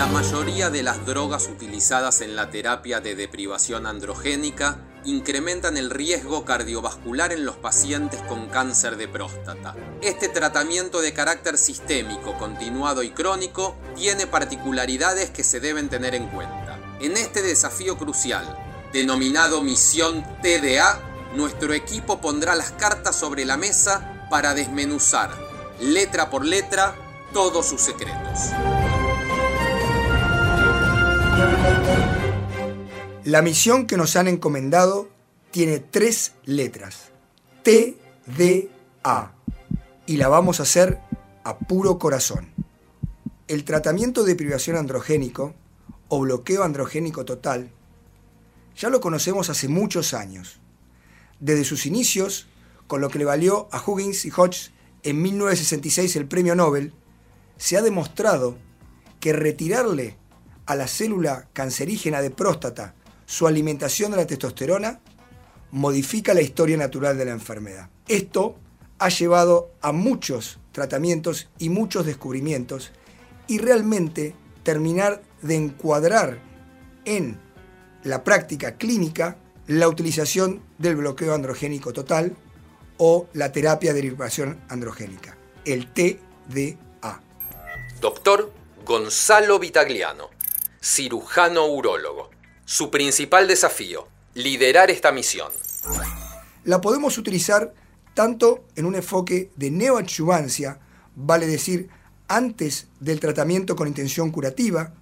La mayoría de las drogas utilizadas en la terapia de deprivación androgénica incrementan el riesgo cardiovascular en los pacientes con cáncer de próstata. Este tratamiento de carácter sistémico, continuado y crónico tiene particularidades que se deben tener en cuenta. En este desafío crucial, denominado Misión TDA, nuestro equipo pondrá las cartas sobre la mesa para desmenuzar, letra por letra, todos sus secretos. La misión que nos han encomendado tiene tres letras. T, D, A. Y la vamos a hacer a puro corazón. El tratamiento de privación androgénico o bloqueo androgénico total ya lo conocemos hace muchos años. Desde sus inicios, con lo que le valió a Huggins y Hodge en 1966 el premio Nobel, se ha demostrado que retirarle a la célula cancerígena de próstata su alimentación de la testosterona modifica la historia natural de la enfermedad. Esto ha llevado a muchos tratamientos y muchos descubrimientos y realmente terminar de encuadrar en la práctica clínica la utilización del bloqueo androgénico total o la terapia de derivación androgénica, el TDA. Doctor Gonzalo Vitagliano, cirujano urólogo. Su principal desafío, liderar esta misión. La podemos utilizar tanto en un enfoque de neoadyuvancia, vale decir, antes del tratamiento con intención curativa,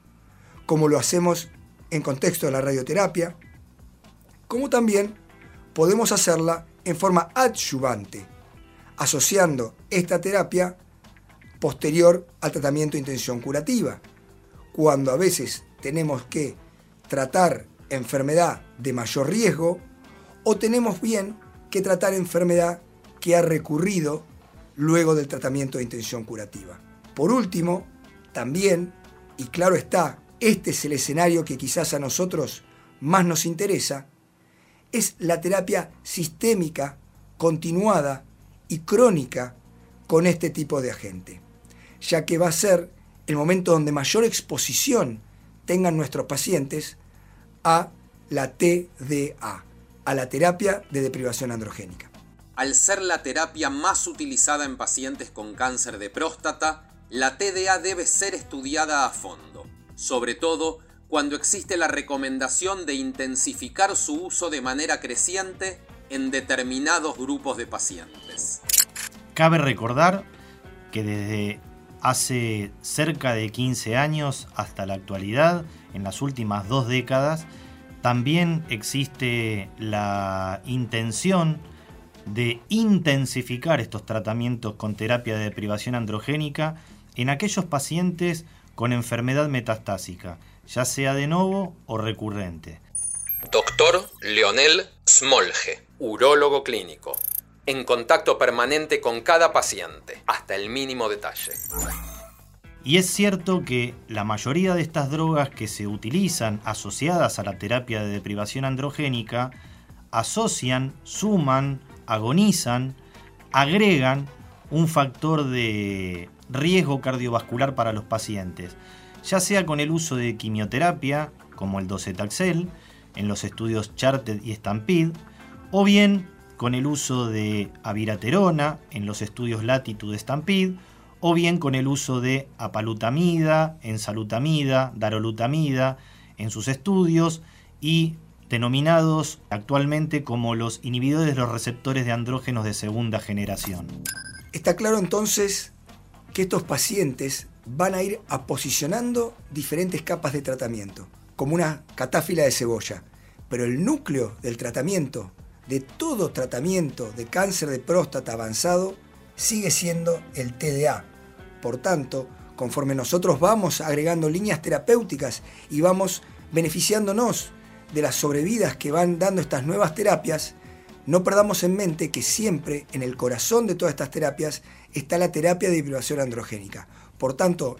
como lo hacemos en contexto de la radioterapia, como también podemos hacerla en forma adyuvante, asociando esta terapia posterior al tratamiento de intención curativa, cuando a veces tenemos que tratar enfermedad de mayor riesgo o tenemos bien que tratar enfermedad que ha recurrido luego del tratamiento de intención curativa. Por último, también, y claro está, este es el escenario que quizás a nosotros más nos interesa, es la terapia sistémica, continuada y crónica con este tipo de agente, ya que va a ser el momento donde mayor exposición tengan nuestros pacientes a la TDA, a la terapia de deprivación androgénica. Al ser la terapia más utilizada en pacientes con cáncer de próstata, la TDA debe ser estudiada a fondo, sobre todo cuando existe la recomendación de intensificar su uso de manera creciente en determinados grupos de pacientes. Cabe recordar que desde hace cerca de 15 años hasta la actualidad, en las últimas dos décadas, también existe la intención de intensificar estos tratamientos con terapia de deprivación androgénica en aquellos pacientes con enfermedad metastásica, ya sea de nuevo o recurrente. Doctor Leonel Smolge, urólogo clínico en contacto permanente con cada paciente, hasta el mínimo detalle. Y es cierto que la mayoría de estas drogas que se utilizan asociadas a la terapia de deprivación androgénica asocian, suman, agonizan, agregan un factor de riesgo cardiovascular para los pacientes, ya sea con el uso de quimioterapia, como el docetaxel, en los estudios Charted y Stampede, o bien con el uso de aviraterona en los estudios Latitude Stampede, o bien con el uso de apalutamida, ensalutamida, darolutamida en sus estudios y denominados actualmente como los inhibidores de los receptores de andrógenos de segunda generación. Está claro entonces que estos pacientes van a ir aposicionando diferentes capas de tratamiento, como una catáfila de cebolla, pero el núcleo del tratamiento de todo tratamiento de cáncer de próstata avanzado sigue siendo el TDA. Por tanto, conforme nosotros vamos agregando líneas terapéuticas y vamos beneficiándonos de las sobrevidas que van dando estas nuevas terapias, no perdamos en mente que siempre en el corazón de todas estas terapias está la terapia de privación androgénica. Por tanto,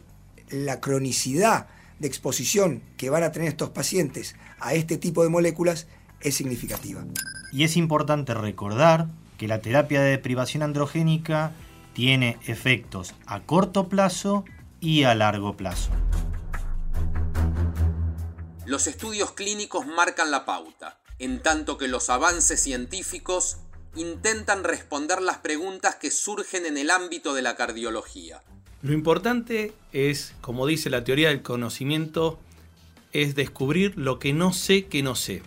la cronicidad de exposición que van a tener estos pacientes a este tipo de moléculas es significativa. Y es importante recordar que la terapia de deprivación androgénica tiene efectos a corto plazo y a largo plazo. Los estudios clínicos marcan la pauta, en tanto que los avances científicos intentan responder las preguntas que surgen en el ámbito de la cardiología. Lo importante es, como dice la teoría del conocimiento, es descubrir lo que no sé que no sé.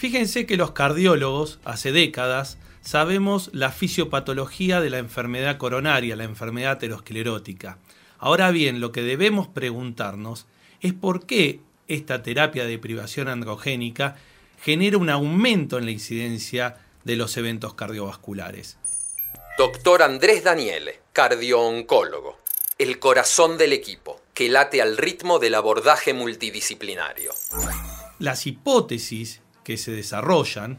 Fíjense que los cardiólogos, hace décadas, sabemos la fisiopatología de la enfermedad coronaria, la enfermedad aterosclerótica. Ahora bien, lo que debemos preguntarnos es por qué esta terapia de privación androgénica genera un aumento en la incidencia de los eventos cardiovasculares. Doctor Andrés Daniele, cardiooncólogo, el corazón del equipo, que late al ritmo del abordaje multidisciplinario. Las hipótesis que se desarrollan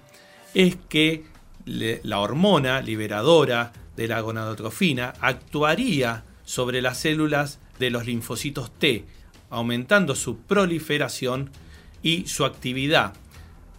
es que la hormona liberadora de la gonadotrofina actuaría sobre las células de los linfocitos T, aumentando su proliferación y su actividad.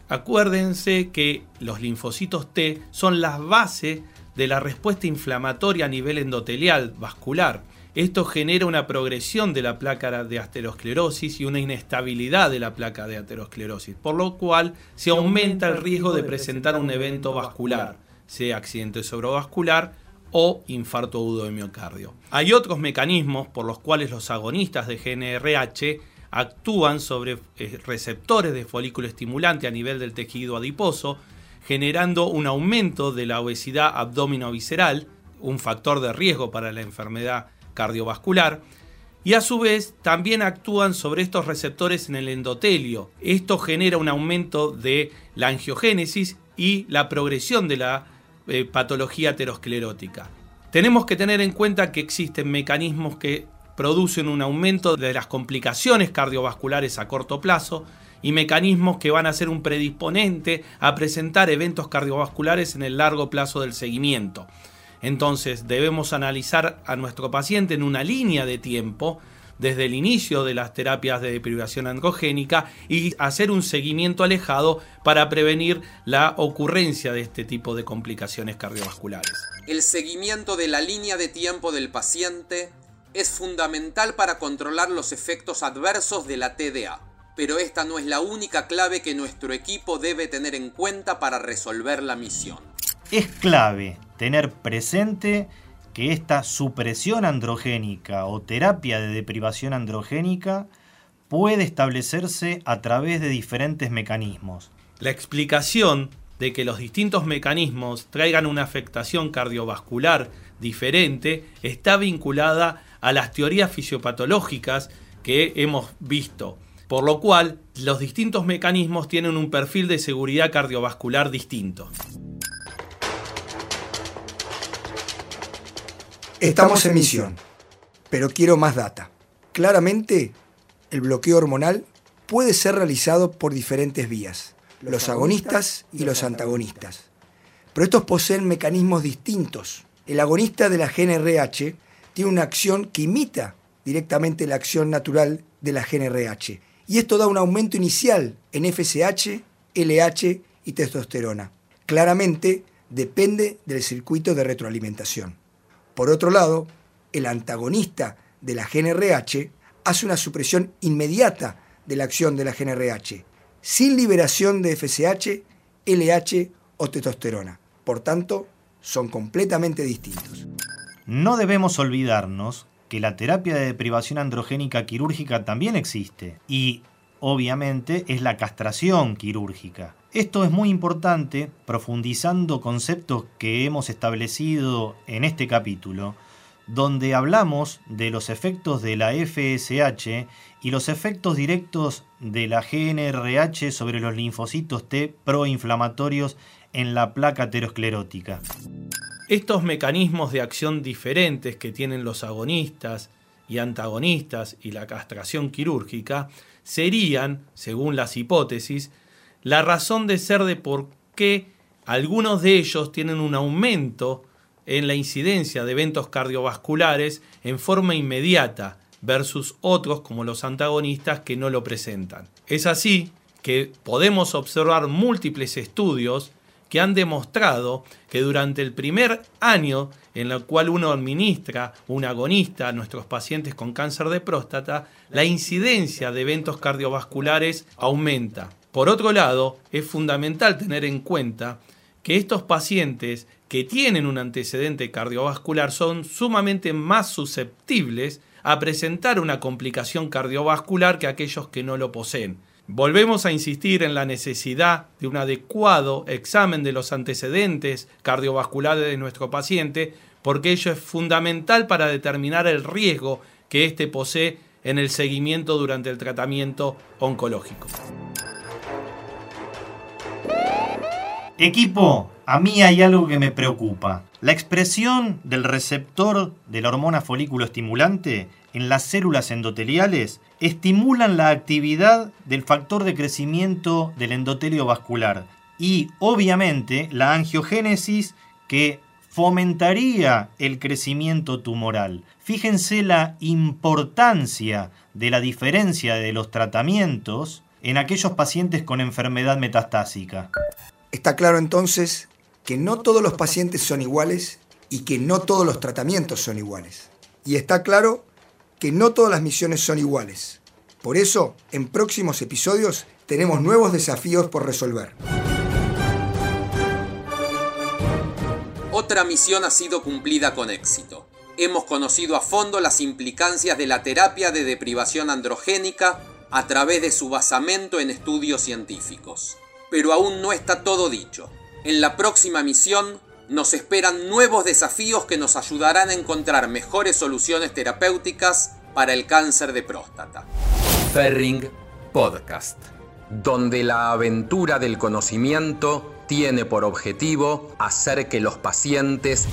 Acuérdense que los linfocitos T son la base de la respuesta inflamatoria a nivel endotelial vascular. Esto genera una progresión de la placa de aterosclerosis y una inestabilidad de la placa de aterosclerosis, por lo cual se aumenta el riesgo de presentar un evento vascular, sea accidente cerebrovascular o infarto agudo de miocardio. Hay otros mecanismos por los cuales los agonistas de GNRH actúan sobre eh, receptores de folículo estimulante a nivel del tejido adiposo, generando un aumento de la obesidad abdomino-visceral, un factor de riesgo para la enfermedad cardiovascular, y a su vez también actúan sobre estos receptores en el endotelio. Esto genera un aumento de la angiogénesis y la progresión de la eh, patología aterosclerótica. Tenemos que tener en cuenta que existen mecanismos que producen un aumento de las complicaciones cardiovasculares a corto plazo y mecanismos que van a ser un predisponente a presentar eventos cardiovasculares en el largo plazo del seguimiento. Entonces debemos analizar a nuestro paciente en una línea de tiempo desde el inicio de las terapias de deprivación androgénica y hacer un seguimiento alejado para prevenir la ocurrencia de este tipo de complicaciones cardiovasculares. El seguimiento de la línea de tiempo del paciente es fundamental para controlar los efectos adversos de la TDA, pero esta no es la única clave que nuestro equipo debe tener en cuenta para resolver la misión. Es clave tener presente que esta supresión androgénica o terapia de deprivación androgénica puede establecerse a través de diferentes mecanismos. La explicación de que los distintos mecanismos traigan una afectación cardiovascular diferente está vinculada a las teorías fisiopatológicas que hemos visto, por lo cual los distintos mecanismos tienen un perfil de seguridad cardiovascular distinto. Estamos en misión, pero quiero más data. Claramente, el bloqueo hormonal puede ser realizado por diferentes vías, los agonistas y los antagonistas. Pero estos poseen mecanismos distintos. El agonista de la GNRH tiene una acción que imita directamente la acción natural de la GNRH. Y esto da un aumento inicial en FSH, LH y testosterona. Claramente depende del circuito de retroalimentación. Por otro lado, el antagonista de la GNRH hace una supresión inmediata de la acción de la GNRH, sin liberación de FSH, LH o testosterona. Por tanto, son completamente distintos. No debemos olvidarnos que la terapia de deprivación androgénica quirúrgica también existe y obviamente es la castración quirúrgica. Esto es muy importante profundizando conceptos que hemos establecido en este capítulo, donde hablamos de los efectos de la FSH y los efectos directos de la GNRH sobre los linfocitos T proinflamatorios en la placa aterosclerótica. Estos mecanismos de acción diferentes que tienen los agonistas y antagonistas y la castración quirúrgica serían, según las hipótesis, la razón de ser de por qué algunos de ellos tienen un aumento en la incidencia de eventos cardiovasculares en forma inmediata versus otros como los antagonistas que no lo presentan. Es así que podemos observar múltiples estudios que han demostrado que durante el primer año en el cual uno administra un agonista a nuestros pacientes con cáncer de próstata, la incidencia de eventos cardiovasculares aumenta. Por otro lado, es fundamental tener en cuenta que estos pacientes que tienen un antecedente cardiovascular son sumamente más susceptibles a presentar una complicación cardiovascular que aquellos que no lo poseen. Volvemos a insistir en la necesidad de un adecuado examen de los antecedentes cardiovasculares de nuestro paciente, porque ello es fundamental para determinar el riesgo que éste posee en el seguimiento durante el tratamiento oncológico. Equipo, a mí hay algo que me preocupa. La expresión del receptor de la hormona folículo estimulante en las células endoteliales estimulan la actividad del factor de crecimiento del endotelio vascular y obviamente la angiogénesis que fomentaría el crecimiento tumoral. Fíjense la importancia de la diferencia de los tratamientos en aquellos pacientes con enfermedad metastásica. Está claro entonces que no todos los pacientes son iguales y que no todos los tratamientos son iguales. Y está claro que no todas las misiones son iguales. Por eso, en próximos episodios tenemos nuevos desafíos por resolver. Otra misión ha sido cumplida con éxito. Hemos conocido a fondo las implicancias de la terapia de deprivación androgénica a través de su basamento en estudios científicos. Pero aún no está todo dicho. En la próxima misión nos esperan nuevos desafíos que nos ayudarán a encontrar mejores soluciones terapéuticas para el cáncer de próstata. Ferring Podcast, donde la aventura del conocimiento tiene por objetivo hacer que los pacientes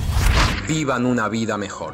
vivan una vida mejor.